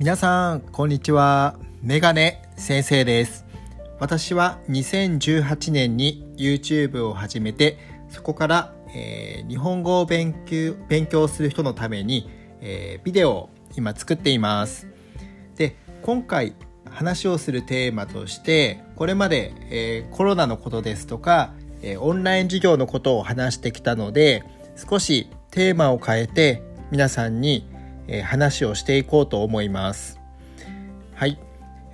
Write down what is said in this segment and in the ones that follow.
皆さんこんにちは。メガネ先生です。私は2018年に YouTube を始めてそこから、えー、日本語を勉強勉強する人のために、えー、ビデオを今作っています。で今回話をするテーマとしてこれまで、えー、コロナのことですとか、えオンライン授業のことを話してきたので少しテーマを変えて皆さんに、え話をしていこうと思います。はい、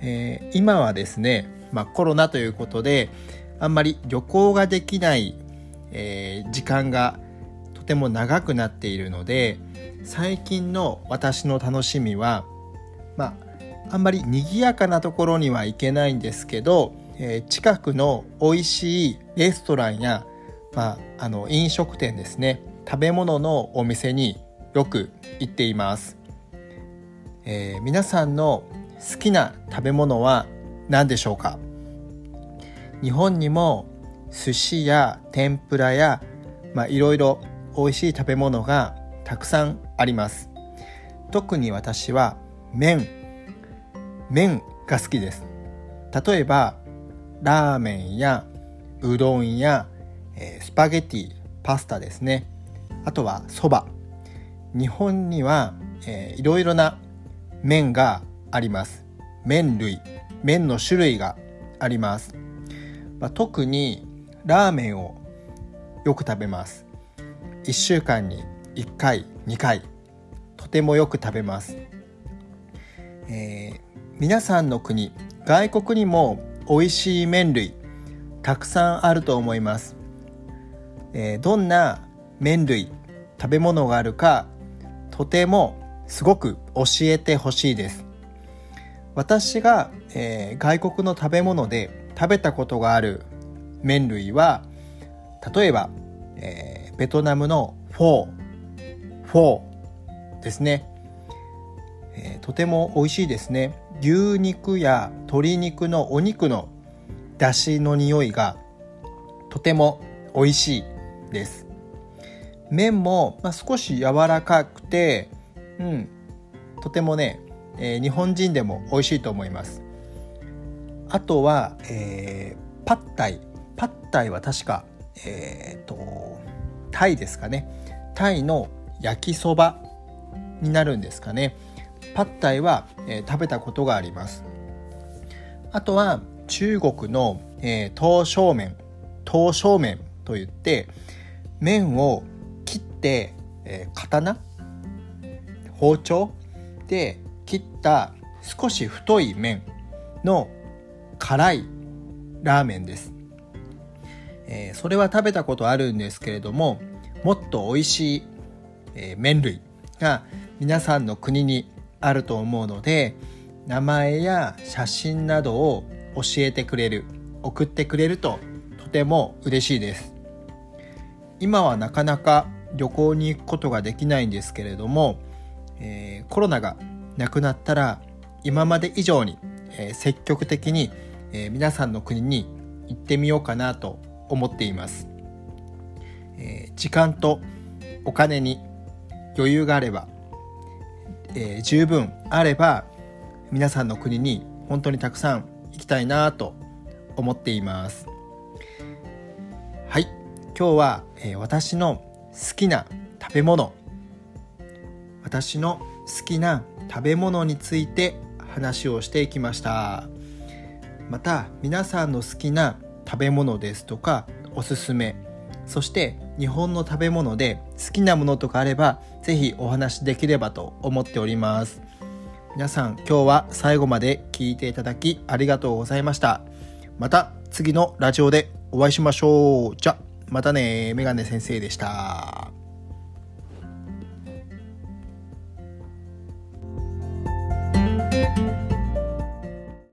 えー、今はですね、まあ、コロナということであんまり旅行ができない、えー、時間がとても長くなっているので最近の私の楽しみはまああんまり賑やかなところには行けないんですけど、えー、近くの美味しいレストランや、まあ、あの飲食店ですね食べ物のお店によく行っています、えー、皆さんの好きな食べ物は何でしょうか？日本にも寿司や天ぷらやまあいろいろ美味しい食べ物がたくさんあります。特に私は麺。麺が好きです。例えばラーメンやうどんや、えー、スパゲティパスタですね。あとはそば。日本には、えー、いろいろな麺があります。麺類。麺の種類があります、まあ、特にラーメンをよく食べます。1週間に1回2回。とてもよく食べます、えー、皆さんの国外国にも美味しい麺類たくさんあると思います、えー、どんな麺類食べ物があるかとてもすごく教えてほしいです。私が、えー、外国の食べ物で食べたことがある麺類は例えば、えー、ベトナムのフォーフォーですね、えー、とても美味しいですね。牛肉や鶏肉のお肉の出汁の匂いがとても美味しいです。麺も、まあ、少し柔らかくて、うん、とてもね、えー、日本人でも美味しいと思います。あとは、えー、パッタイ。パッタイは確かえっ、ー、とタイですかね。タイの焼きそばになるんですかね。パッタイは、えー、食べたことがあります。あとは中国の、えー、刀削麺。刀削麺といって麺を、えー、刀？包丁？で切った少し太い麺の辛いラーメンです、えー、それは食べたことあるんですけれどももっと美味しい、えー、麺類が皆さんの国にあると思うので名前や写真などを教えてくれる送ってくれるととても嬉しいです。今はなかなか旅行に行くことができないんですけれども、えー、コロナがなくなったら今まで以上に、えー、積極的に、えー、皆さんの国に行ってみようかなと思っています、え時間とお金に余裕があれば、え十分あれば皆さんの国に本当にたくさん行きたいなと思っています。はい。今日は、え私の好きな食べ物。私の好きな食べ物について話をしていきました。また皆さんの好きな食べ物ですとかおすすめ。そして日本の食べ物で好きなものとかあれば是非お話できればと思っております。皆さん今日は最後まで聞いていただきありがとうございました。また次のラジオでお会いしましょう。じゃまたねメガネ先生でした。